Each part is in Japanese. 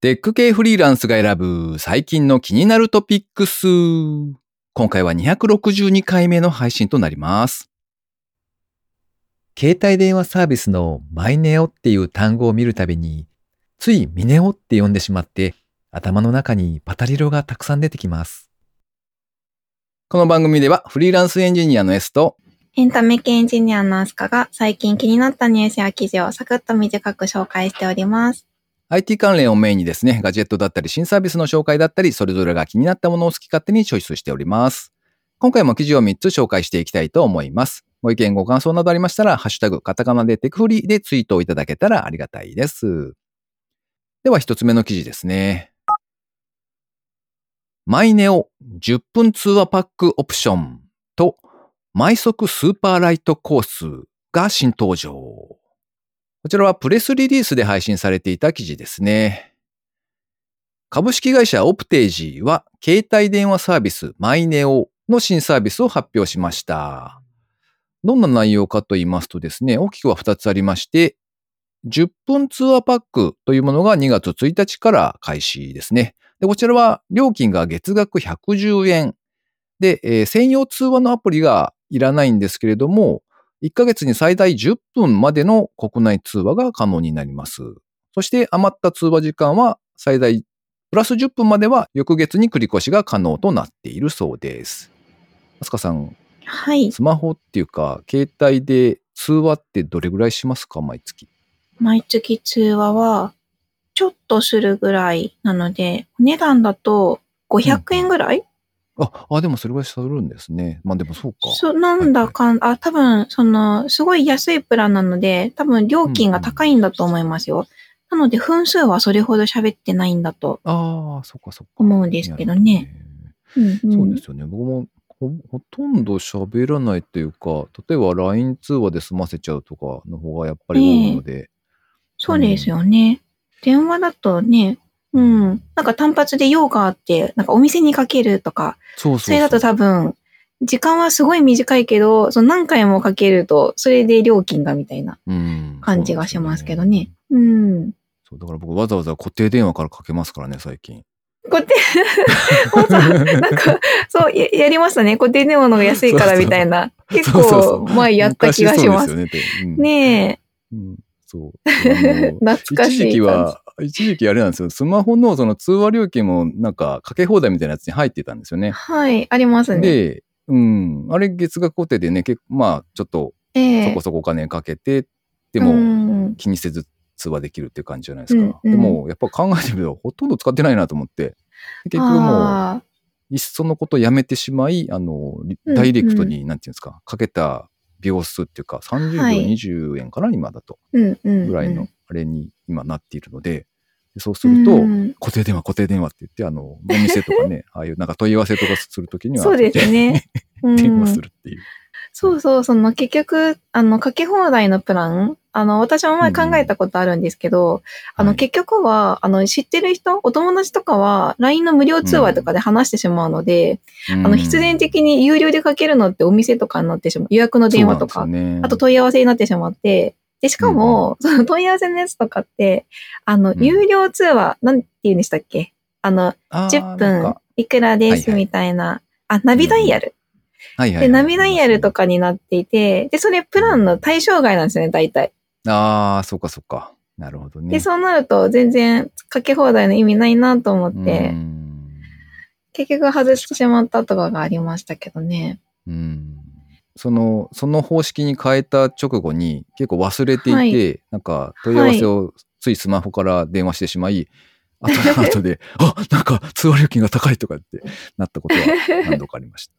テック系フリーランスが選ぶ最近の気になるトピックス。今回は262回目の配信となります。携帯電話サービスのマイネオっていう単語を見るたびに、ついミネオって呼んでしまって、頭の中にパタリロがたくさん出てきます。この番組ではフリーランスエンジニアの S とエンタメ系エンジニアのアスカが最近気になったニュースや記事をサクッと短く紹介しております。IT 関連をメインにですね、ガジェットだったり新サービスの紹介だったり、それぞれが気になったものを好き勝手にチョイスしております。今回も記事を3つ紹介していきたいと思います。ご意見ご感想などありましたら、ハッシュタグ、カタカナでテクフリーでツイートをいただけたらありがたいです。では1つ目の記事ですね。マイネオ10分通話パックオプションと毎速スーパーライトコースが新登場。こちらはプレスリリースで配信されていた記事ですね。株式会社オプテージは携帯電話サービスマイネオの新サービスを発表しました。どんな内容かと言いますとですね、大きくは2つありまして、10分通話パックというものが2月1日から開始ですね。でこちらは料金が月額110円。で、えー専用通話のアプリがいらないんですけれども、1ヶ月に最大10分までの国内通話が可能になります。そして余った通話時間は最大プラス10分までは翌月に繰り越しが可能となっているそうです。あすかさん、はい。スマホっていうか、携帯で通話ってどれぐらいしますか？毎月。毎月通話はちょっとするぐらいなので、お値段だと500円ぐらい、あ、あ、でもそれぐらいするんですね。まあでもそうか。そう、なんだかん、あ、多分、その、すごい安いプランなので、多分料金が高いんだと思いますよ。なので、分数はそれほど喋ってないんだとああ、そっかそっか。思うんですけどね。うんうんそうですよね。僕もほほとんど喋らないというか、例えば LINE 通話で済ませちゃうとかの方がやっぱり多いので。そうですよね。電話だとね、うん。なんか単発で用があって、なんかお店にかけるとか、そうそれだと多分、時間はすごい短いけど、その何回もかけると、それで料金がみたいなうん感じがしますけどね。うん。そうだから僕わざわざ固定電話からかけますからね、最近。固定、なんか、そうや、やりましたね。固定電話の方が安いからみたいな。結構前やった気がします。昔そうですよね。うんねうん、そう。懐かしい一時期は、一時期あれなんですよ。スマホのその通話料金もなんかかけ放題みたいなやつに入ってたんですよえ。ね。はい、ありますね。で、うん、あれ月額固定でね、結構まあちょっとええそこそこお金かけて、でうもん気にせず通話できるっていう感じじゃないですか。うんうんでもやっぱ考えてみるとほとんど使ってないなと思って、結局もうあいっそのことやめてしまい、あの、ダイレクトに、なんていうんですか、かけた秒数っていうか、30秒、はい20円かな、今だと。うん。ぐらいのあれに今なっているので、でそうすると、うん固定電話、固定電話って言って、あの、お店とかね、ああいうなんか問い合わせとかするときには、そうですね。う電話んするっていう。そうそう、その結局、あの、かけ放題のプラン、あの、私も前考えたことあるんですけど、あの、はい結局は、あの、知ってる人、お友達とかは、LINE の無料通話とかで話してしまうので、あの、必然的に有料でかけるのってお店とかになってしまう。予約の電話とか、ねあと問い合わせになってしまって、で、しかも、その問い合わせのやつとかって、あの、うん。有料通話、なんて言うんでしたっけ？あの、10分いくらですみたいな、あ、ナビダイヤル。はいはい、で、ナビダイヤルとかになっていて、で、それプランの対象外なんですよね、大体。ああ、そうかそうか。なるほどね。で、そうなると全然かけ放題の意味ないなと思っうて、ん。結局外してしまったとかがありましたけどね。うんその、その方式に変えた直後に結構忘れていて、はいなんか問い合わせをついスマホから電話してしまい、後で後で、あ、なんか通話料金が高いとかってなったことは何度かありました。はい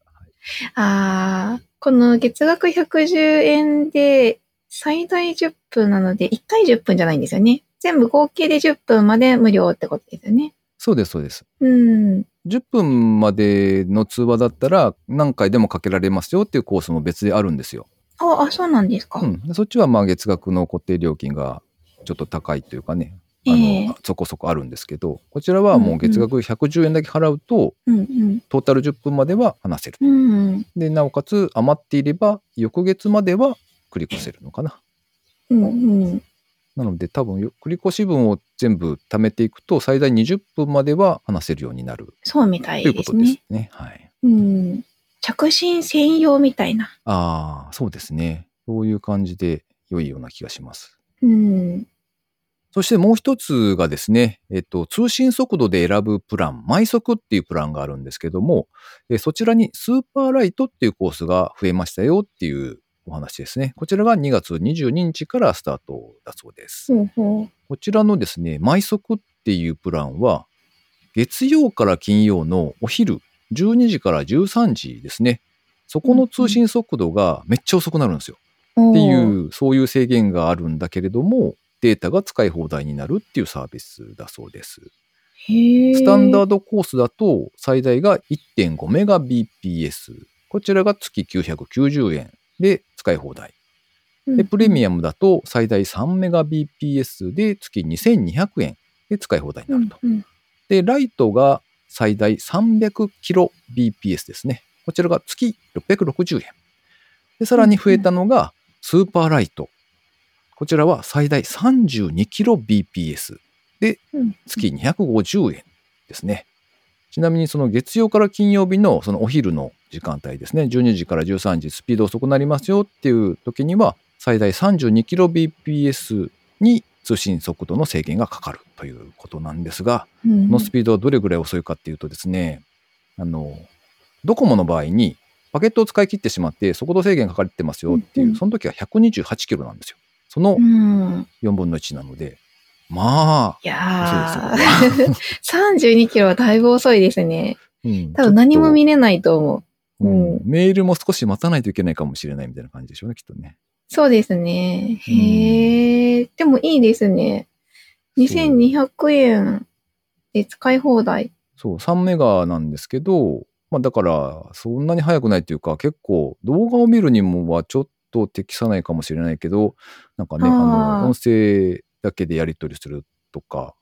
あー、この月額110円で最大10分なので、1回10分じゃないんですよね。全部合計で10分まで無料ってことですよね。そうです、そうです。うん。10分までの通話だったら何回でもかけられますよっていうコースも別であるんですよ。あ、あ、そうなんですか。うん、でそっちはまあ月額の固定料金がちょっと高いというかね、あのええそこそこあるんですけど、こちらはもう月額110円だけ払うと、うんうん。トータル10分までは話せる。うん。で、なおかつ余っていれば、翌月までは繰り越せるのかな。うんうん。なので多分よ繰越分を全部貯めていくと最大20分までは話せるようになるそうみたいということですですね。ね。はい。うん。着信専用みたいな。ああ、そうですね。そういう感じで良いような気がします。うん。そしてもう一つがですね、えっと、通信速度で選ぶプラン、毎速っていうプランがあるんですけども、えそちらにスーパーライトっていうコースが増えましたよっていうお話ですね。こちらが2月22日からスタートだそうです。ほうほう。こちらのですね、毎速っていうプランは、月曜から金曜のお昼12時から13時ですね。そこの通信速度がめっちゃ遅くなるんですよ。っっていう、そういう制限があるんだけれども、データが使い放題になるっていうサービスだそうです。へスタンダード。ドコースだと最大が1.5メガ BPS。こちらが月990円で使い放題。で、プレミアアムだと最大3メガ BPS で月2200円で使い放題になると。うんで、ライトが最大300キロ BPS ですね。こちらが月660円。で、さらに増えたのがスーパーライト。こちらは最大32キロ BPS でうん月250円ですね。ちなみにその月曜から金曜日のそのお昼の時間帯ですね。12時から13時スピード遅くなりますよっていう時には最大 32kbps に通信速度の制限がかかるということなんですが、うんこのスピードはどれぐらい遅いかっていうとですね、あの、ドコモの場合にパケットを使い切ってしまって速度制限かかってますよっていう、その時は128キロなんですよ。そのうん。4分の1なので、まあ、いやー、32 キロはだいぶ遅いですね。うん多分何も見れないと思う。とうんうんメールも少し待たないといけないかもしれないみたいな感じでしょうね、きっとね。そうですね。うんへえ、でもいいですね。2200円で使い放題。そう、3メガなんですけど、まあだから、そんなに速くないというか、結構動画を見るにもはちょっと適さないかもしれないけど、なんかね、あの、音声だけでやり取りするとか、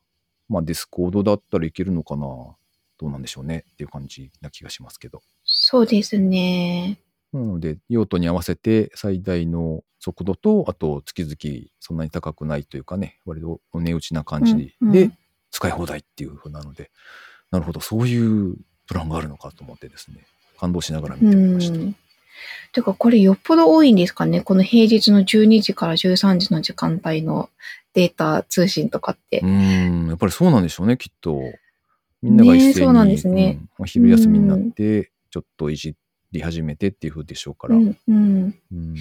まあディスコードだったらいけるのかな、どうなんでしょうねっていう感じな気がしますけど。そうですね。なので、用途に合わせて最大の速度と、あと月々そんなに高くないというかね、割とお値打ちな感じで、使い放題っていう風なので、なるほど、そういうプランがあるのかと思ってですね、感動しながら見うてみました。ん。てか、これよっぽど多いんですかねこの平日の12時から13時の時間帯のデータ通信とかってう。ん、やっぱりそうなんでしょうね、きっと。みんなが一斉に、ねそうなんですねうんお昼休みになって、ちょっといじり始めてっていう風でしょうから。うん、うん。うん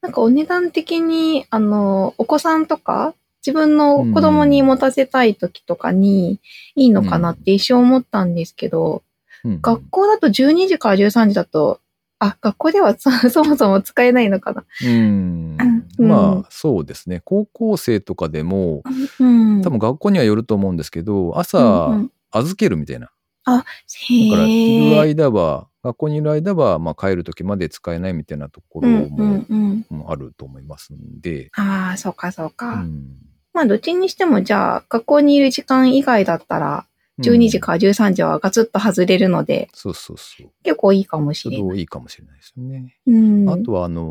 なんかお値段的に、あの、お子さんとか、自分の子供に持たせたい時とかにいいのかなって一瞬思ったんですけど、うん学校だと12時から13時だと、あ、学校ではそ そもそも使えないのかな。うんうんまあそうですね高校生とかでもうん。多分学校にはよると思うんですけどうん朝うん預けるみたいな、へだからいるえ。間は学校にいる間はまあ帰る時まで使えないみたいなところもあると思いますんで、ああ、そうかそうか。うんまあ、どっちにしても、じゃあ、学校にいる時間以外だったら、12時うんから13時はガツッと外れるので、そうそうそう結構いいかもしれない。どいいかもしれないですよね。うん。あとはあの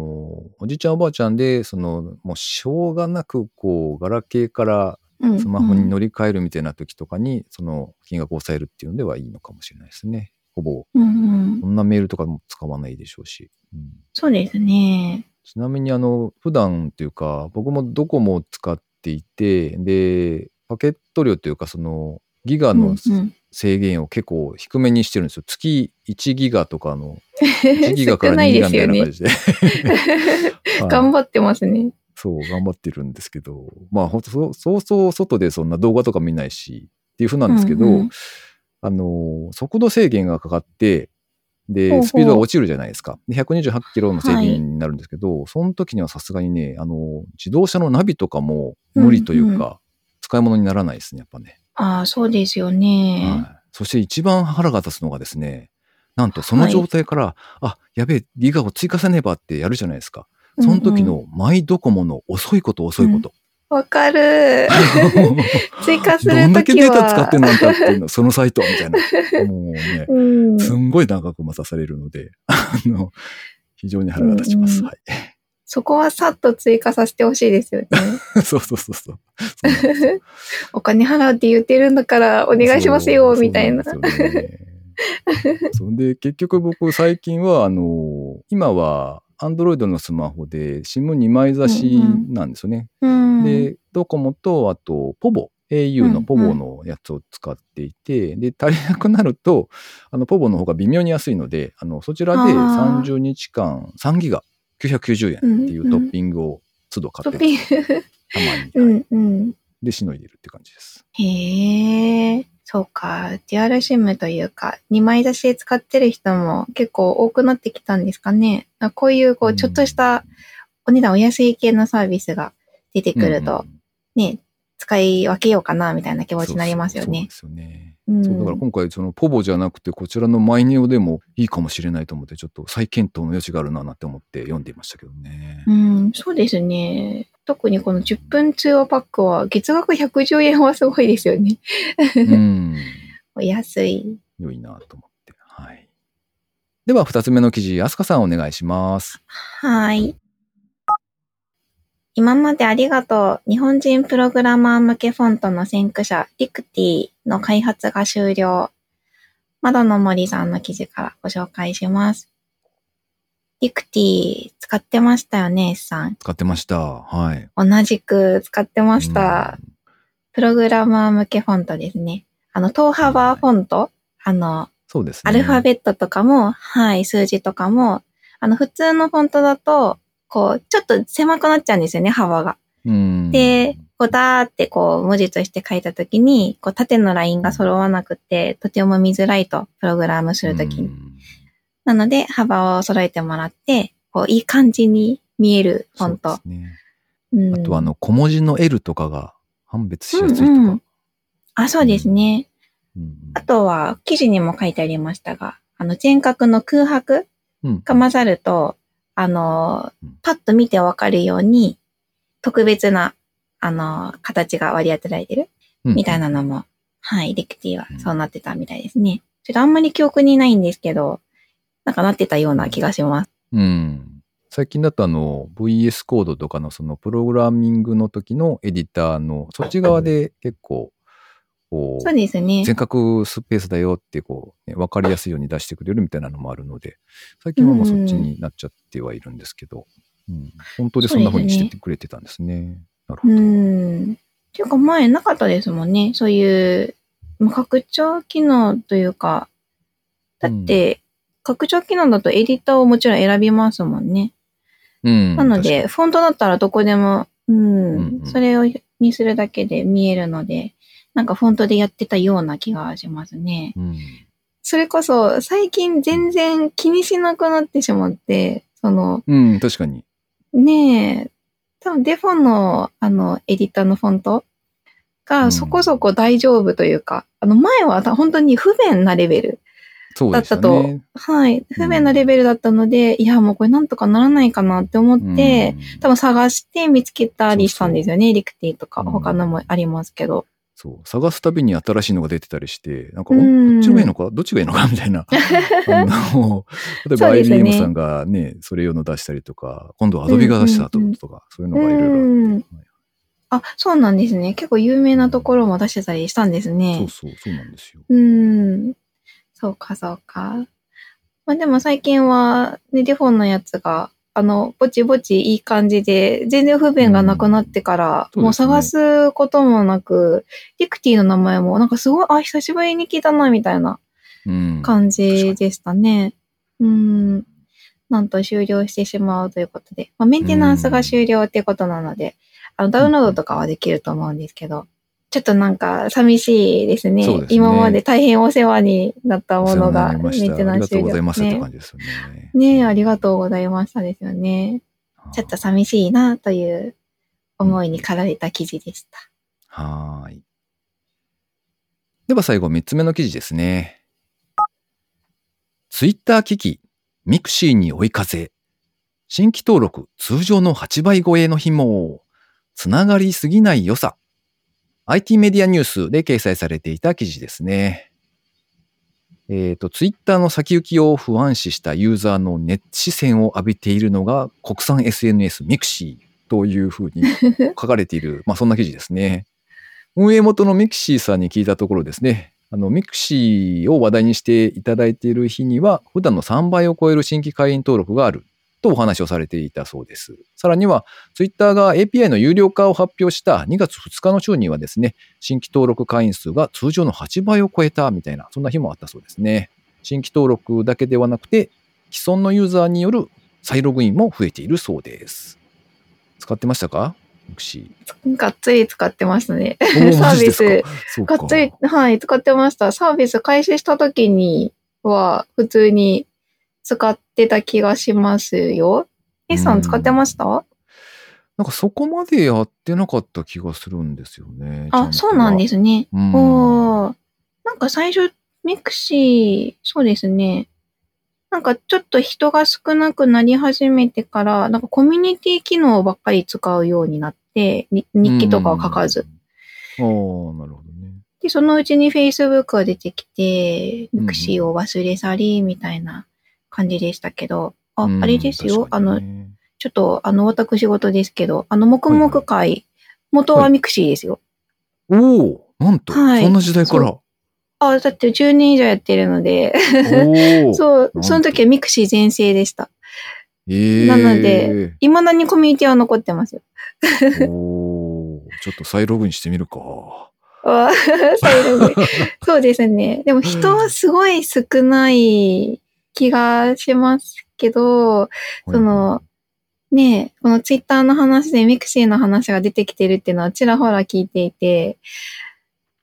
おじいちゃんおばあちゃんでそのもうしょうがなくこうガラケーからうん、スマホにる。乗り換えるみたいな時とかに、その金額を抑えるっていうのではいいのかもしれないですね。ほぼ、うんうん。そんなメールとかも使わないでしょうし。うんそうですね。ちなみに、あの、普段っていうか、僕もドコモを使っていて、で、パケット量というか、その、ギガのうんうん制限を結構低めにしてるんですよ。月1ギガとかの、1ギガから2少ないギガみたいな感。じで。はい頑張ってますね。そう、頑張ってるんですけど、まあ、ほんとそ、そうそう外でそんな動画とか見ないし、っていうふうなんですけど、うんうんあの、速度制限がかかって、で、ほうほうスピードが落ちるじゃないですか。で、128キロの制限になるんですけど、その時にはさすがにね、あの、自動車のナビとかも無理というか、うん使い物にならないですね、やっぱね。ああ、そうですよね。はい。そして一番腹が立つのがですね、なんとその状態から、あ、やべえ、ギガを追加せねばってやるじゃないですか。その時うんうんのマイドコモの遅いこと遅いこと。わかる。追加するときは。どんだけデータ使ってんのあんたっていうの、そのサイトみたいな。もうね、うん。すんごい長く待たされるので、あの、非常に腹が立ちます。うんうんはい。そこはさっと追加させてほしいですよね。そうそうそうそう。そお金 払うって言ってるんだからお願いしますよ、みたいな。そんでね結局僕最近は、あの、今は、アンドロイドのスマホで SIM2 枚差しなんですよね。うん。で、ドコモと、あと、ポボ、au のポボのやつを使っていて、で、足りなくなると、あの、ポボの方が微妙に安いので、あの、そちらであー30日間、3ギガ、990円っていうトッピングを都度買トってます、ッピング。たまに。うはいんうん。で、しのいでるって感じです。へえ、そうか。デュアルシムというか、2枚出しで使ってる人も結構多くなってきたんですかね。あこういう、こう、うんちょっとしたお値段お安い系のサービスが出てくると、うんね、使い分けようかな、みたいな気持ちになりますよね。そうそうそうですよね。うんそうだから今回そのポボじゃなくてこちらのマイネオでもいいかもしれないと思ってちょっと再検討の余地があるななんて思って読んでいましたけどね。うん、そうですね。特にこの10分通話パックは月額110円はすごいですよね。うん。お安い。良いなと思って。はい。では二つ目の記事、アスカさんお願いします。はい。今までありがとう。日本人プログラマー向けフォントの先駆者、リクティの開発が終了。窓の森さんの記事からご紹介します。リクティ使ってましたよね、S さん。使ってました。はい。同じく使ってました。プログラマー向けフォントですね。あの、等幅フォント？あの、そうですね。アルファベットとかも、はい、数字とかも、あの、普通のフォントだと、こう、ちょっと狭くなっちゃうんですよね、幅が。うん。で、こう、ダーってこう、文字として書いたときに、こう、縦のラインが揃わなくて、とても見づらいと、プログラムするときに。うんなので、幅を揃えてもらって、こう、いい感じに見えるフォントね。うんあとあの小文字の L とかが判別しやすいとか。うんうんあ、そうですね。うんあとは、記事にも書いてありましたが、あの、全角の空白うんが混ざると、あのうん、パッと見てわかるように、特別な、あの、形が割り当てられてるうんみたいなのも、はい、リクティはそうなってたみたいですね。ちょっとあんまり記憶にないんですけど、なんかなってたような気がします。うん。最近だとあの VS コードとかのそのプログラミングの時のエディターのそっち側で結構こそうですね。全角スペースだよってこう、ね、分かりやすいように出してくれるみたいなのもあるので最近はもうそっちになっちゃってはいるんですけど、うん本当でそんな風にしててくれてたんですね。なるほうど。ん。っていうか前なかったですもんね。そういう、まあ拡張機能というか、だって、拡張機能だとエディターをもちろん選びますもんね。うんなので、フォントだったらどこでも、うん、うんうんそれをにするだけで見えるので、なんかフォントでやってたような気がしますね。うんそれこそ、最近全然気にしなくなってしまって、その、うん、確かに。ねえ、多分デフォンの、あの、エディターのフォントうんがそこそこ大丈夫というか、あの、前はた本当に不便なレベルだったと、ね。はい、不便なレベルだったので、いや、もうこれなんとかならないかなって思って、うん多分探して見つけたりしたんですよね。リクティとかうん他のもありますけど。そう、探すたびに新しいのが出てたりして、なんか、こっちがいいのか？どっちがいいのか？みたいな。あの例えば IBM さんがね、それ用の出したりとか、今度は Adobe が出したとか、そういうのがいろいろあってうんあ、そうなんですね。結構有名なところも出してたりしたんですね。そうそう、そうなんですよ。うん。そうか、そうか。まあでも最近は、ね、デフォンのやつが、あの、ぼちぼちいい感じで、全然不便がなくなってから、うんもう探すこともなく、リクティの名前もなんかすごい、あ、久しぶりに聞いたな、みたいなうん。感じでしたね。うん。なんと終了してしまうということで、まあ、メンテナンスが終了っていうことなので、あの、ダウンロードとかはできると思うんですけど、ちょっとなんか寂しいですね。すね今まで大変お世話になったものがメンテナンスありがとうございますってね感じですよね。ねえ、ありがとうございましたですよね。ちょっと寂しいなという思いに駆られた記事でした。はーい。では最後、3つ目の記事ですね。ツイッター危機、ミクシーに追い風。新規登録、通常の8倍超えの日も、つながりすぎない良さ。IT メディアニュースで掲載されていた記事ですね。えっ、と、ツイッターの先行きを不安視したユーザーの熱視線を浴びているのが国産 SNS ミクシーというふうに 書かれている、まあそんな記事ですね。運営元のミクシーさんに聞いたところですね、あの、ミクシーを話題にしていただいている日には、普段の3倍を超える新規会員登録があるとお話をされていたそうです。さらには、ツイッターが API の有料化を発表した2月2日の週にはですね、新規登録会員数が通常の8倍を超えたみたいな、そんな日もあったそうですね。新規登録だけではなくて、既存のユーザーによる再ログインも増えているそうです。使ってましたか？ミクシがっつり使ってますね。ー。おーサービスがっつり、はい、使ってました。サービス開始した時には普通に使ってた気がしますよ。A さん使ってました？なんかそこまでやってなかった気がするんですよね。あ、そうなんですすね。うんおーなんか最初、ミクシー、そうですね。なんかちょっと人が少なくなり始めてから、なんかコミュニティ機能ばっかり使うようになって、に日記とかを書かず。。うんああ、なるほどね。で、そのうちに Facebook が出てきて、ミクシーを忘れ去り、みたいな感じでしたけど、あ、うんあれですよ。あの、ちょっと、あの、私事ですけど、あの、黙々会、元はミクシーですよ。おおなんと、はいそんな時代から。あ、だって10年以上やってるので。そうその時はミクシー全盛でした。ええなので、未だにコミュニティは残ってますよ。おおちょっと再ログインしてみるか。あ再ログインそうですね。でも人はすごい少ない気がしますけど、その、ねえ、このツイッターの話でミクシーの話が出てきてるっていうのはちらほら聞いていて、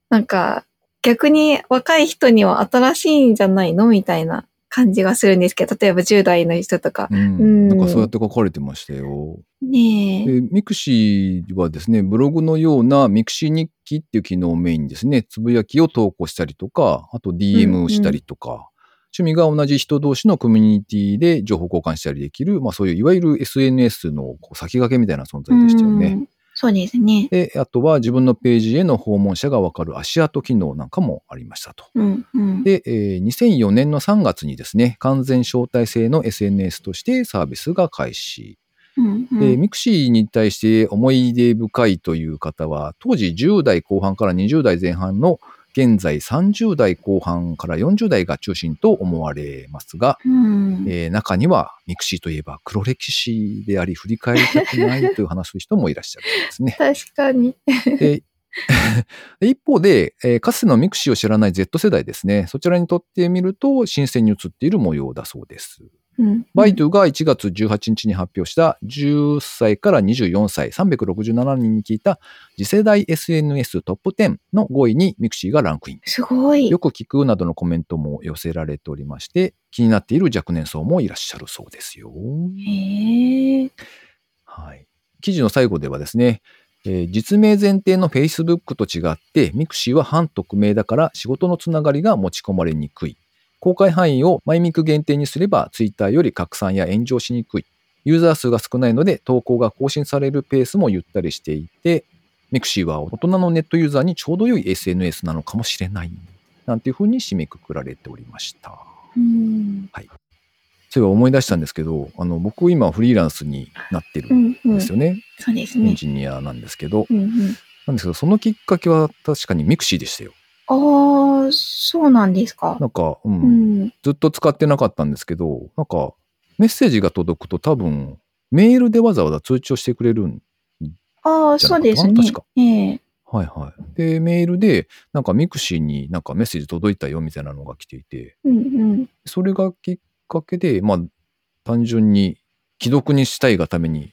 なんか逆に若い人には新しいんじゃないのみたいな感じがするんですけど、例えば10代の人とか。うん、うんなんかそうやって書かれてましたよ。ねえ。でミクシーはですね、ブログのようなミクシー日記っていう機能をメインにですね、つぶやきを投稿したりとか、あと DM をしたりとか、趣味が同じ人同士のコミュニティで情報交換したりできる、まあそういういわゆる SNS の先駆けみたいな存在でしたよね。うんそうですね。で、あとは自分のページへの訪問者がわかる足跡機能なんかもありましたと。うんうん。で、えー2004年の3月にですね、完全招待制の SNS としてサービスが開始。うんうんで、ミクシーに対して思い出深いという方は、当時10代後半から20代前半の現在30代後半から40代が中心と思われますが、うんえー中にはミクシーといえば黒歴史であり振り返りたくないという話す人もいらっしゃるんですね。確かに。一方で、えーかつてのミクシーを知らない Z 世代ですね。そちらにとってみると新鮮に映っている模様だそうです。うんバイドゥが1月18日に発表した10歳から24歳367人に聞いた次世代 SNS トップ10の5位にミクシーがランクイン。すごい。よく聞くなどのコメントも寄せられておりまして、気になっている若年層もいらっしゃるそうですよ。へえ。はい。記事の最後ではですね、えー実名前提の Facebook と違って、ミクシーは半匿名だから仕事のつながりが持ち込まれにくい。公開範囲をマイミク限定にすれば Twitter より拡散や炎上しにくい。ユーザー数が少ないので投稿が更新されるペースもゆったりしていて、ミクシーは大人のネットユーザーにちょうど良い SNS なのかもしれない。なんていうふうに締めくくられておりました。うん。そういえば思い出したんですけど、あの、僕今フリーランスになってるうんんうん。ですよね。そうですエンね。ジニアなんですけど、うんうん。なんですけど、そのきっかけは確かにミクシーでしたよ。ああ、そうなんですか。なんか、うん、うん。ずっと使ってなかったんですけど、なんか、メッセージが届くと多分、メールでわざわざ通知をしてくれるん。ああ、そうですね確か。ええ。はいはい。で、メールで、なんかミクシーになんかメッセージ届いたよみたいなのが来ていて、うんうん。それがきっかけで、まあ、単純に既読にしたいがために、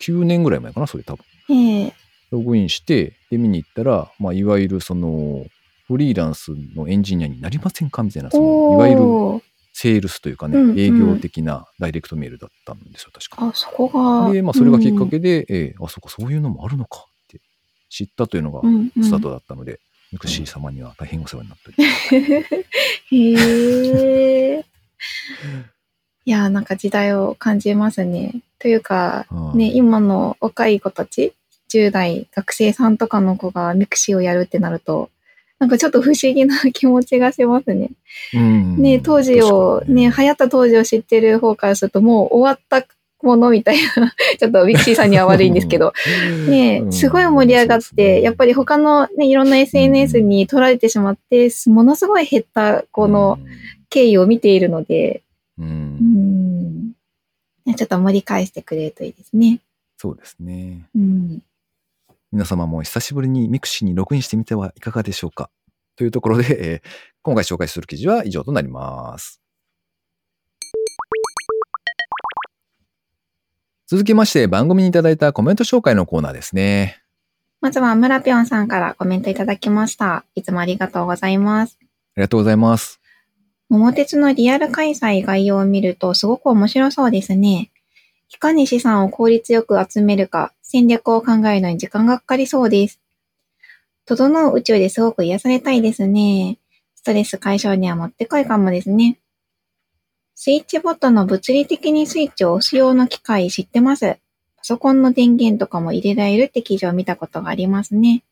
9年ぐらい前かな、それ多分。ええ。ログインして、で、見に行ったら、まあ、いわゆるその、フリーランスのエンジニアになりませんか？みたいな、その、いわゆるセールスというかね、うんうん営業的なダイレクトメールだったんですよ、確か。あ、そこが。で、まあ、それがきっかけで、えーあ、そこ、そういうのもあるのかって知ったというのがうんうんスタートだったので、ミクシー様には大変お世話になっております。へえ。いや、なんか時代を感じますね。というか、はいね、今の若い子たち、10代、学生さんとかの子がミクシーをやるってなると、なんかちょっと不思議な気持ちがしますね。うん。ね、当時を、ね、流行った当時を知ってる方からすると、もう終わったものみたいな、ちょっとミクシーさんには悪いんですけど、ね、すごい盛り上がって、やっぱり他のね、いろんな SNS に取られてしまって、ものすごい減ったこの経緯を見ているので、うん、うん。ねちょっと盛り返してくれるといいですね。そうですね。うん、皆様も久しぶりにミクシーにログインしてみてはいかがでしょうか？というところで、えー今回紹介する記事は以上となります。続きまして番組にいただいたコメント紹介のコーナーですね。まずは村ぴょんさんからコメントいただきました。いつもありがとうございます。ありがとうございます。桃鉄のリアル開催概要を見るとすごく面白そうですね。いかに資産を効率よく集めるか、戦略を考えるのに時間がかかりそうです。整う宇宙ですごく癒されたいですね。ストレス解消にはもってこいかもですね。スイッチボットの物理的にスイッチを押す用の機械知ってます。パソコンの電源とかも入れられるって記事を見たことがありますね。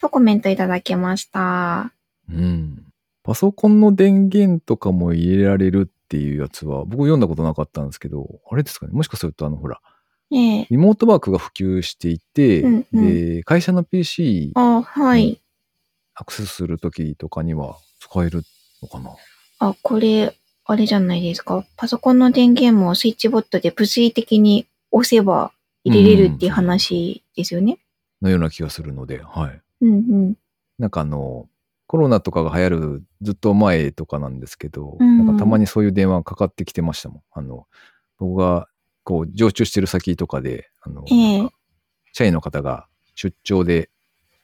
とコメントいただきました。うん。パソコンの電源とかも入れられるっていうやつは僕読んだことなかったんですけど、あれですかね？もしかするとあのほら、ええリモートワークが普及していて、うんうんで会社の PC あ、はい。アクセスするときとかには使えるのかな？あ、これ、あれじゃないですか。パソコンの電源もスイッチボットで物理的に押せば入れれるっていう話ですよね。のような気がするので、はい。うんうん。なんかあの、コロナとかが流行るずっと前とかなんですけど、うんなんかたまにそういう電話かかってきてましたもん。あの、僕がこう常駐してる先とかで、あの、ええなんか社員の方が出張で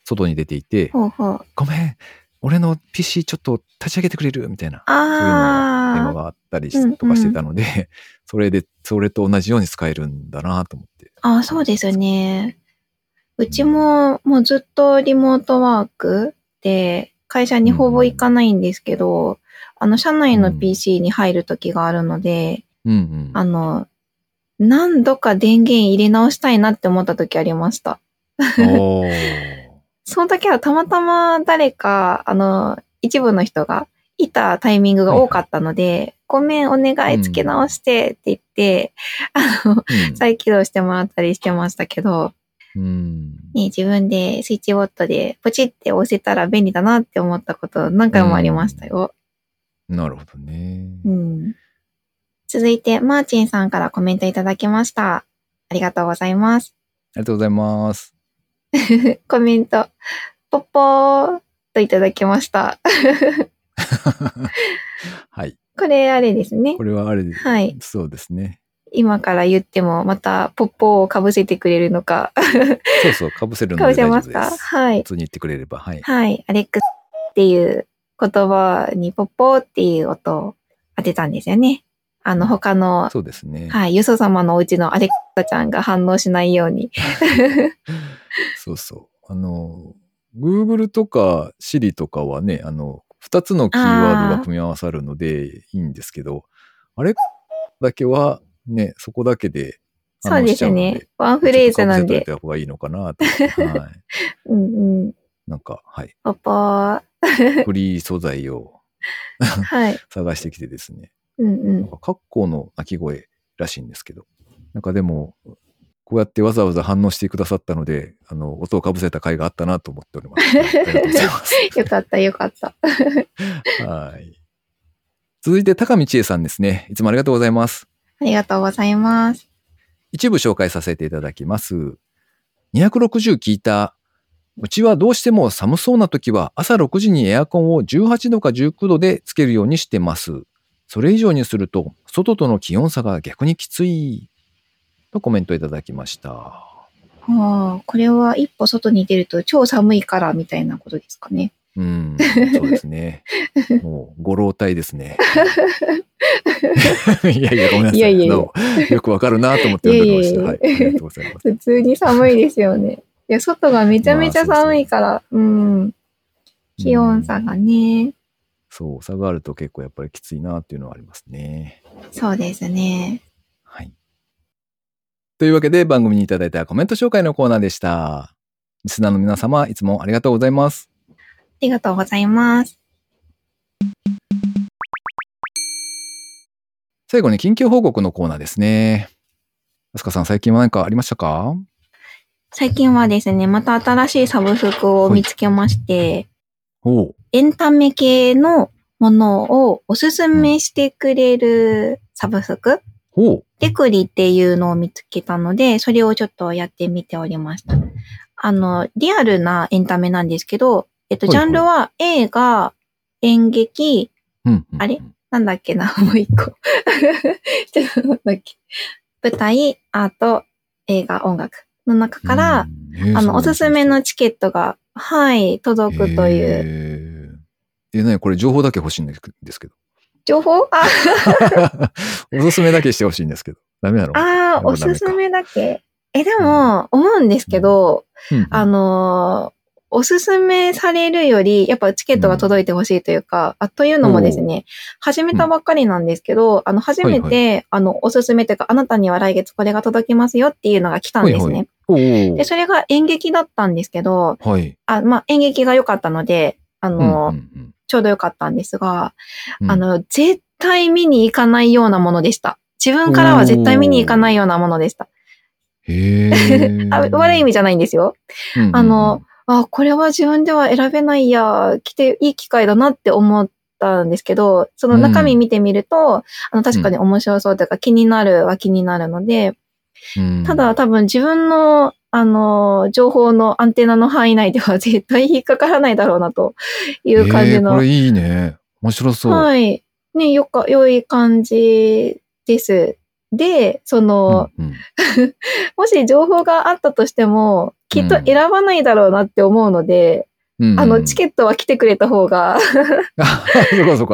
外に出ていて、ほうほう。ごめん、俺の PC ちょっと立ち上げてくれる？みたいな、そういうのが電話あがあったりとかしてたので、それで、それと同じように使えるんだなと思って。あ、あそうですね。うちももうずっとリモートワークで会社にほぼ行かないんですけど、あの、社内のうん PC に入る時があるので、うんうん。あの、何度か電源入れ直したいなって思った時ありました。その時はたまたま誰か、あの、一部の人がいたタイミングが多かったので、ごめん、お願いつけ直してって言って、あの、うん再起動してもらったりしてましたけど、うん。ね、自分でスイッチボットでポチって押せたら便利だなって思ったこと何回もありましたよ。なるほどね。うん。続いて、マーチンさんからコメントいただきました。ありがとうございます。ありがとうございます。コメント、ポッポーといただきました。はい。これあれですねこ。れはあれで、はい。そうですね。今から言ってもまたポッポーをかぶせてくれるのか。そうそう、かぶせるのかぶで大丈夫せますか？はい普。通に言ってくれれば、はい。はい。アレックスっていう言葉にポッポーっていう音を当てたんですよね。あの他の、そうですね。はい、ユソ様のお家のアレックサちゃんが反応しないように。そうそう。あの、Google とか Siri とかはね、あの、二つのキーワードが組み合わさるのでいいんですけど、あれだけはね、そこだけでそうです。ね。ワンフレーズなんでちょっと。方がいいのかな。はい。うんうん。なんか、はい。ポッポー。フリー素材をはい。探してきてですね。うんうん。なんか、カッコウの鳴き声らしいんですけど。なんかでも、こうやってわざわざ反応してくださったので、あの、音をかぶせた回があったなと思っております。ます。よかったよかった。はい。続いて、高見千恵さんですね。いつもありがとうございます。ありがとうございます。一部紹介させていただきます。260聞いた。うちはどうしても寒そうな時は朝6時にエアコンを18度か19度でつけるようにしてます。それ以上にすると外との気温差が逆にきつい。とコメントいただきました。ああ、これは一歩外に出ると超寒いからみたいなことですかね。うん、そうですね。もう、ご老体ですね。いやいや、ごめんなさい。いやいやよくわかるなと思って読んでました。はいい。いややいやありがとうございます。普通に寒いですよね。いや、外がめちゃめちゃ寒いから、うん。気温差がね。そう、差があると結構やっぱりきついなっていうのはありますね。そうですね。はい。というわけで番組にいただいたコメント紹介のコーナーでした。リスナーの皆様、いつもありがとうございます。りがとうございます。最後に近況報告のコーナーですね。あすかさん、最近は何かありましたか？最近はですね、また新しいサブスクを見つけまして、おう。エンタメ系のものをおすすめしてくれるサブスク？ほう。テクリっていうのを見つけたので、それをちょっとやってみておりました。あの、リアルなエンタメなんですけど、えっと、ジャンルは映画、演劇、うんあれ？なんだっけな、もう一個。ちょっとなんだっけ。舞台、アート、映画、音楽の中から、、あの、おすすめ。のチケットが、はい、届くという。えなにこれ情報だけ欲しいんですけど。情報？あ。おすすめだけしてほしいんですけど。ダメなの？あー、こおすすめだけ。え、でも、思うんですけど、うん。あのーおすすめされるより、やっぱチケットが届いてほしいというか、あというのもですね、始めたばっかりなんですけど、あの、初めて、はいあの、おすすめというか、あなたには来月これが届きますよっていうのが来たんですね。はいはい。おで、それが演劇だったんですけど、おはい。あ、まあ、演劇が良かったので、あのーうんうんちょうど良かったんですが、うんあ、の、絶対見に行かないようなものでした。自分からは絶対見に行かないようなものでした。へ 悪い意味じゃないんですよ。うんうんうんあの、あ、これは自分では選べないや、来ていい機会だなって思ったんですけど、その中身見てみると、あの、確かに面白そうというか気になるは気になるので、うんただ多分自分の、あの、情報のアンテナの範囲内では絶対引っかからないだろうなという感じのえーこれいいね。面白そう。はい。ね、よか、良い感じです。で、その、うんうん もし情報があったとしても、きっと選ばないだろうなって思うので、うんあの、チケットは来てくれた方が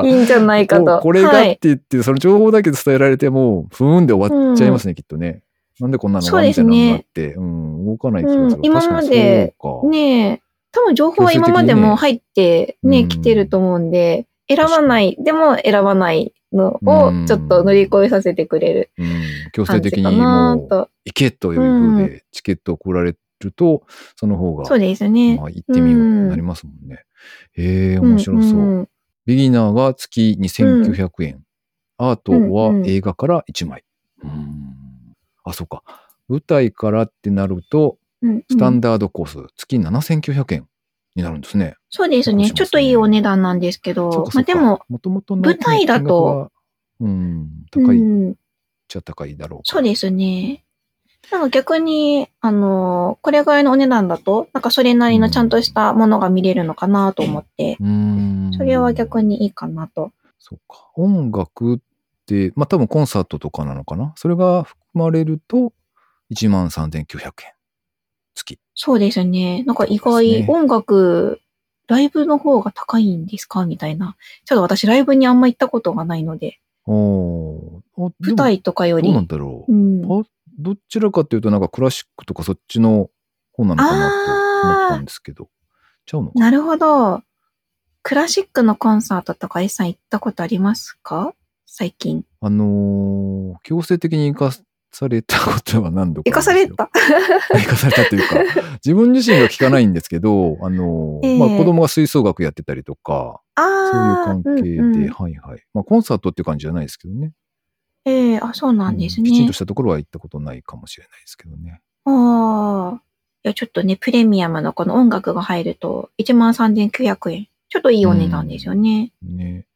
い。いんじゃないかと。ここれがっはい。て言って、その情報だけ伝えられても、ふーんで終わっちゃいますね、きっとね。なんでこんなのがみたいなのがあって、うん、動かない気がする。うん今まで。ねえ、多分情報は今までも入ってね、うん来てると思うんで、選ばない、でも選ばないのうんをちょっと乗り越えさせてくれるうん、強制的にもう、と。行けという風で、チケットを送られると、その方が、そうですね。まあ、行ってみようになりますもんね。へえ、面白そう。んんビギナーが月2900円。アートはうんうん映画から1枚。うんあ、そうか。舞台からってなると、うんうんスタンダードコース、月7900円になるんですね。そうですね。すねちょっといいお値段なんですけどまあでも、もともとの舞台だとうん、高いっうんちゃ高いだろうそうですね。なんか逆に、あの、これぐらいのお値段だと、なんかそれなりのちゃんとしたものが見れるのかなと思って、うーん。それは逆にいいかなと。そうか。音楽まあ多分コンサートとかなのかな？それが含まれると、13,900円。月。そうですね。なんか意外、ね音楽、ライブの方が高いんですか？みたいな。ちょっと私ライブにあんま行ったことがないので、お舞台とかよりどうな、んだろう。うん、あどちらかというとなんかクラシックとかそっちの方なのかなと思ったんですけど。ちゃうのかな？なるほど。クラシックのコンサートとか S さん行ったことありますか？最近。あのー強制的に行かされたことは何度か行かされた 行かされたというか、自分自身が聞かないんですけど、あのーええまあ子供が吹奏楽やってたりとか、そういう。関係で、うんうんはいはい。まあコンサートっていう感じじゃないですけどね。ええあ、そうなんですねうんきちんと。したところは行ったことないかもしれないですけどね。ああ。いや、ちょっとね、プレミアムのこの音楽が入ると、13,900円。ちょっといいお値段ですよね。うんそ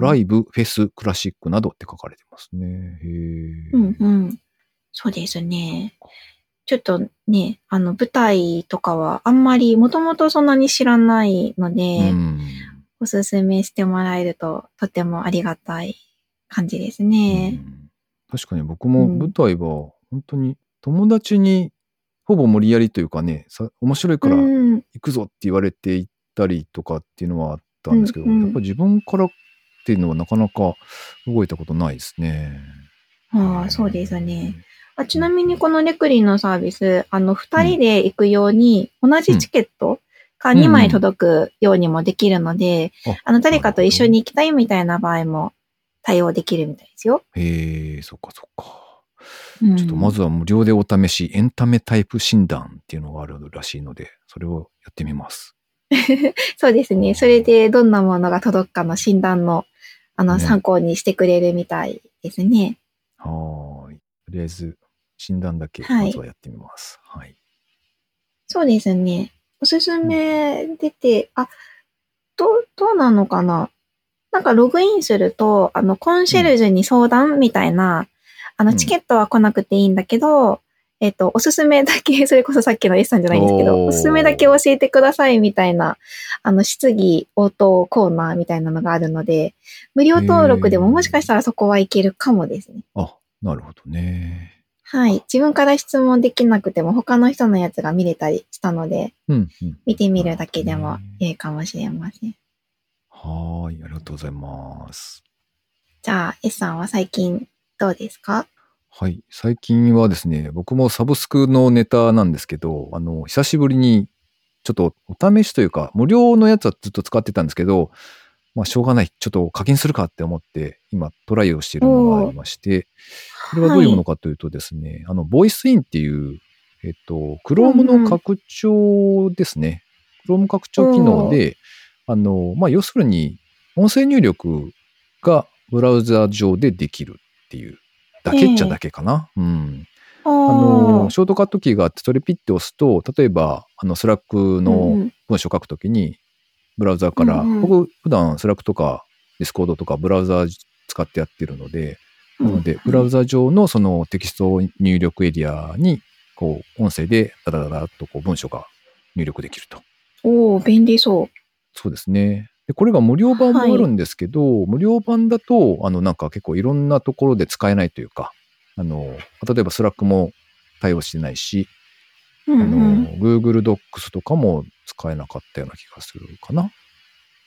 ライブ、フェス、クラシックなどって書かれてますね。へえ。うんうん。そうですね。ちょっとね、あの、舞台とかはあんまり、もともとそんなに知らないので、うんおすすめしてもらえると、とてもありがたい感じですね。うん確かに僕も舞台は本当に友達にほぼ無理やりというかね、さ面白いから行うん。くぞって言われて行ったりとかっていうのはあったんですけど、うんうんやっぱ自分からっていうのはなかなか動いたことないですね。ああ、そうですね。あちなみにこのレクリンのサービス、あの、二人で行くように、同じチケットが2枚届くようにもできるので、ああの、誰かと一緒に行きたいみたいな場合も対応できるみたいですよ。へえ、そっかそっか。うんちょっとまずは無料でお試し、エンタメタイプ診断っていうのがあるらしいので、それをやってみます。そうですね。それでどんなものが届くかの診断の、あの、ね参考にしてくれるみたいですね。はーい。とりあえず、診断だけ、はいまずはやってみます。はい。そうですね。おすすめ出て、あ、どう、どうなのかな？なんかログインすると、あの、コンシェルジュに相談みたいな、あの、うんチケットは来なくていいんだけど、えっと、おすすめだけ、それこそさっきの S さんじゃないんですけど、おすすめだけ教えてくださいみたいな、あの、質疑応答コーナーみたいなのがあるので、無料登録でももしかしたらそこはいけるかもですね。あ、なるほどね。はい。自分から質問できなくても他の人のやつが見れたりしたので、うん、うん。見てみるだけでもいいかもしれません。はーい。ありがとうございます。じゃあ、S さんは最近どうですか？はい。最近はですね、僕もサブスクのネタなんですけど、あの、久しぶりに、ちょっとお試しというか、無料のやつはずっと使ってたんですけど、まあ、しょうがない。ちょっと課金するかって思って、今、トライをしているのがありまして、これはどういうものかというとですね、あの、ボイスインっていう、えっと、Chrome の拡張ですね。Chrome 拡張機能で、あの、まあ、要するに、音声入力がブラウザ上でできるっていう、だけっちゃだけかな。うん。ああの、ショートカットキーがあって、それピッて押すと、例えば、あの、スラックの文章を書くときに、ブラウザーから、うんうん僕、普段スラックとかディスコードとかブラウザー使ってやってるので、なので、ブラウザ上のそのテキスト入力エリアに、こう、音声でダダダダッとこう文章が入力できると。おお便利そう。そうですね。で、これが無料版もあるんですけど、無料版だと、あの、なんか結構いろんなところで使えないというか、あの、例えばスラックも対応してないし、うんあうん。の、Google Docs とかも使えなかったような気がするかな。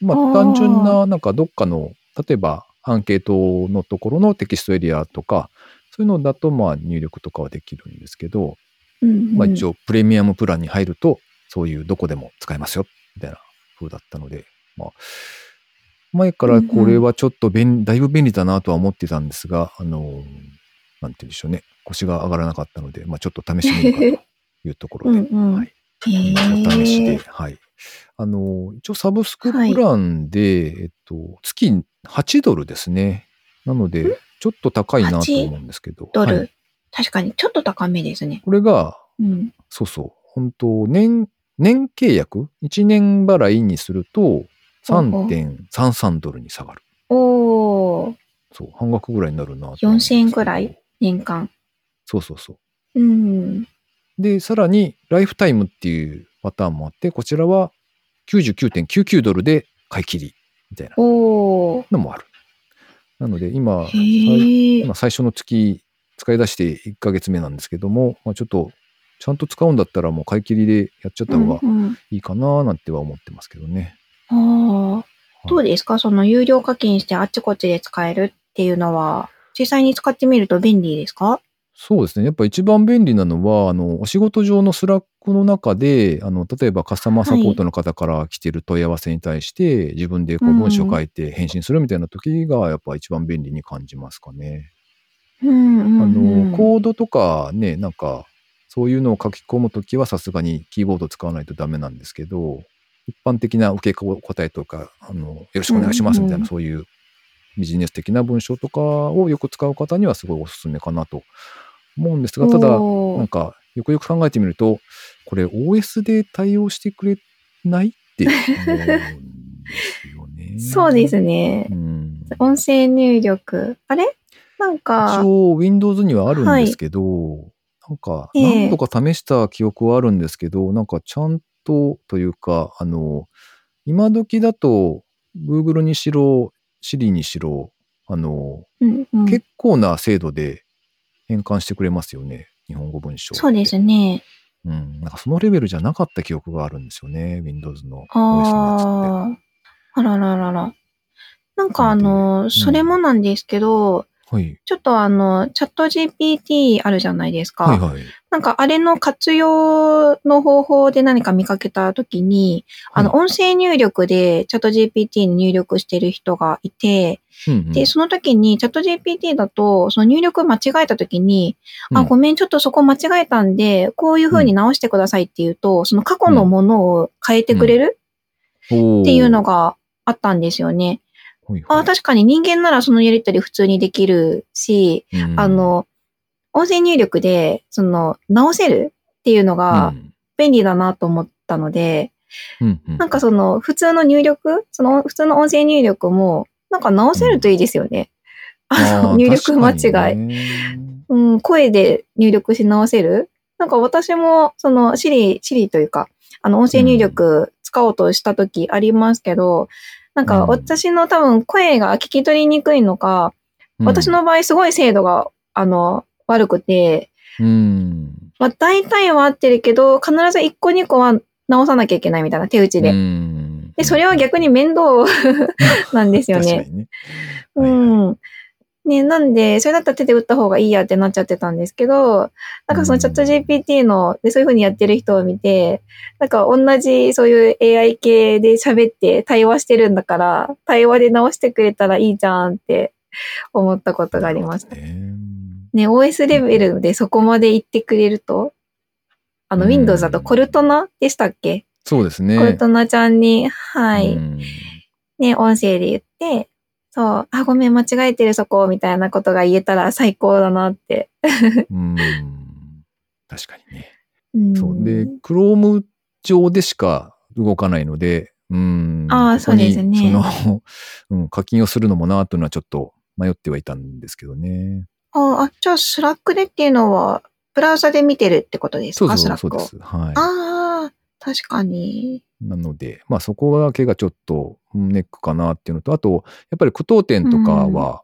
まあ、単純な、なんかどっかの、例えばアンケートのところのテキストエリアとか、そういうのだと、まあ、入力とかはできるんですけど、うんうん。まあ一応、プレミアムプランに入ると、そういうどこでも使えますよ、みたいな風だったので、まあ、前からこれはちょっと便、だいぶ便利だなとは思ってたんですが、あの、なんて言うんでしょうね。腰が上がらなかったので、まあちょっと試してみようかというところで、うんうんはい。へお試しで、え。はい。あの、一応サブスクプランで、えっと、月8ドルですね。なので、ちょっと高いなと思うんですけど。ドル、はい確かにちょっと高めですね。これが、うん。そうそう。本当年、年契約 ?1 年払いにすると3.33ドルに下がる。おー、そう、半額ぐらいになるなと思うんですけど4000円ぐらい？年間。そうそうそう。うん。で、さらに、ライフタイムっていうパターンもあって、こちらは99.99ドルで買い切りみたいな。のもある。なので、今。今最初の月使い出して1ヶ月目なんですけども、まあ、ちょっと、ちゃんと使うんだったらもう買い切りでやっちゃった方がいいかななんては思ってますけどね。ああ、どうですか？その有料課金してあっちこっちで使えるっていうのは、実際に使ってみると便利ですか？そうですね。やっぱ一番便利なのは、あの、お仕事上のスラックの中で、あの、例えばカスタマーサポートの方から来てる問い合わせに対して、自分でこううん文章書いて返信するみたいな時が、やっぱ一番便利に感じますかね。うんうん、あうん。の、コードとかね、なんか、そういうのを書き込むときはさすがにキーボード使わないとダメなんですけど、一般的な受け答えとか、あの、よろしくお願いしますみたいな、うんうんそういうビジネス的な文章とかをよく使う方にはすごいおすすめかなと思うんですが、ただ、なんか、よくよく考えてみると、これ OS で対応してくれないって思うんですよね。そうですねう。ん。音声入力。あれ？なん一か、応 Windows にはあるんですけど、なんかええ何度か試した記憶はあるんですけど、なんかちゃんとというか、あの、今時だと Google にしろ、Siri にしろ、あの、うんうん、結構な精度で変換してくれますよね。日本語文章。そうですね。うん。なんかそのレベルじゃなかった記憶があるんですよね。Windows の OS のやつって。ああ、あらららら。なんかあの、でそれもなんですけど、はい。ちょっとあの、チャット GPT あるじゃないですか。はいはい。なんかあれの活用の方法で何か見かけたときに、あの、はい音声入力でチャット GPT に入力してる人がいて、うんうんで、その時にチャット GPT だと、その入力間違えた時に、あ、うんごめん、ちょっとそこ間違えたんで、こういう風に直してくださいって言うと、その過去のものを変えてくれる、っていうのがあったんですよね。あ確かに人間ならそのやりとり普通にできるし、うん。あ、の、音声入力で、その、直せるっていうのが便利だなと思ったので、うんうん。なんかその、普通の入力、その、普通の音声入力も、なんか直せるといいですよね。あのー入力間違い。うん、声で入力し直せる。なんか私も、その、シリ、シリというか、あの、音声入力使おうとした時ありますけど、なんかうん私の多分声が聞き取りにくいのか、私、の場合すごい精度が、あの、悪くて、うん。まあ大体は合ってるけど、必ず1個2個は直さなきゃいけないみたいな手打ちで。うんで、それは逆に面倒 なんですよね。確かにね。うはいはいん。ね、なんで、それだったら手で打った方がいいやってなっちゃってたんですけど、なんかそのチャット GPT の、でそういう風にやってる人を見て、なんか同じそういう AI 系で喋って対話してるんだから、対話で直してくれたらいいじゃんって思ったことがありました。ね。ね、OS レベルでそこまで言ってくれると、あの、うん Windows だとコルトナでしたっけ、そうですね。コルトナちゃんに、はい、うんね、音声で言って、そう、あ、ごめん、間違えてるそこ、みたいなことが言えたら最高だなって。うん。確かにね。うんそう。で、Chrome 上でしか動かないので、うん。あーここにそうですねその、うん、課金をするのもなというのはちょっと迷ってはいたんですけどね。ああ、じゃあ、スラックでっていうのは、ブラウザで見てるってことですか？そうそうスラックを。そうです。はい。ああ、確かに。なので、まあそこだけがちょっとうんネックかなっていうのと、あと、やっぱり句読点とかは、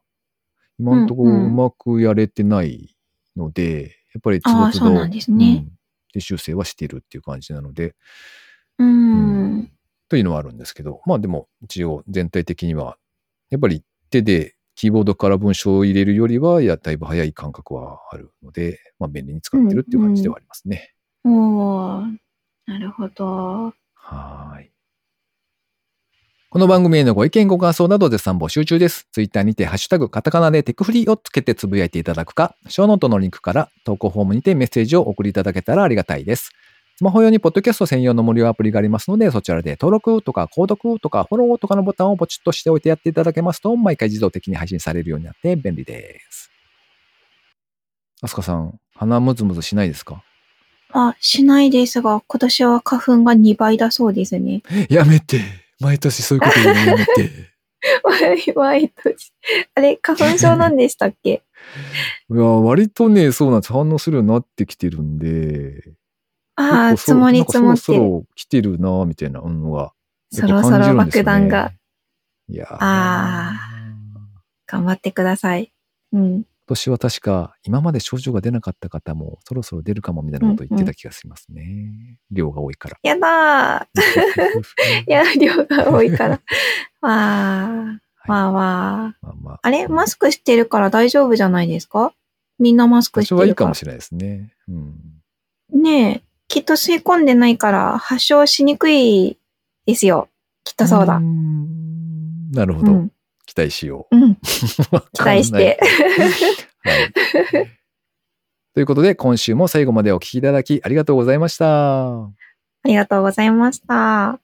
今のところうんううんまくやれてないので、やっぱり都度都度、あーそうなんですねうんで修正はしてるっていう感じなので、うん。というのはあるんですけど、まあでも一応全体的には、やっぱり手でキーボードから文章を入れるよりは、いや、だいぶ早い感覚はあるので、まあ便利に使ってるっていう感じではありますね。おーなるほど。はい。この番組へのご意見ご感想など絶賛募集中です。ツイッターにてハッシュタグカタカナでテクフリーをつけてつぶやいていただくか、ショーノートのリンクから投稿フォームにてメッセージを送りいただけたらありがたいです。スマホ用にポッドキャスト専用の無料アプリがありますので、そちらで登録とか購読とかフォローとかのボタンをポチッとしておいてやっていただけますと、毎回自動的に配信されるようになって便利です。アスカさん、鼻ムズムズしないですか？あ、しないですが、今年は花粉が2倍だそうですね。やめて。毎年そういうこと言うのやめて。毎年。あれ、花粉症なんでしたっけ？いや、割とね、そうなんです。反応するようになってきてるんで。ああ、積もり積もってそろそろ来てるな、みたいなのが。そろそろ爆弾が。。いやーあ頑張ってください。うん。今年は確か、今まで症状が出なかった方も、そろそろ出るかもみたいなことを言ってた気がしますね。量が多いから。やだー。いや、量が多いから。わー。わーわー。まあまあ。あれ？マスクしてるから大丈夫じゃないですか？みんなマスクして私はいいるか。からもしれないですね。うん。ねえ。きっと吸い込んでないから発症しにくいですよ。きっとそうだ。ーんなるほど。うん。期待しようん。う。期待して。はい。ということで、今週も最後までお聞きいただきありがとうございました。ありがとうございました。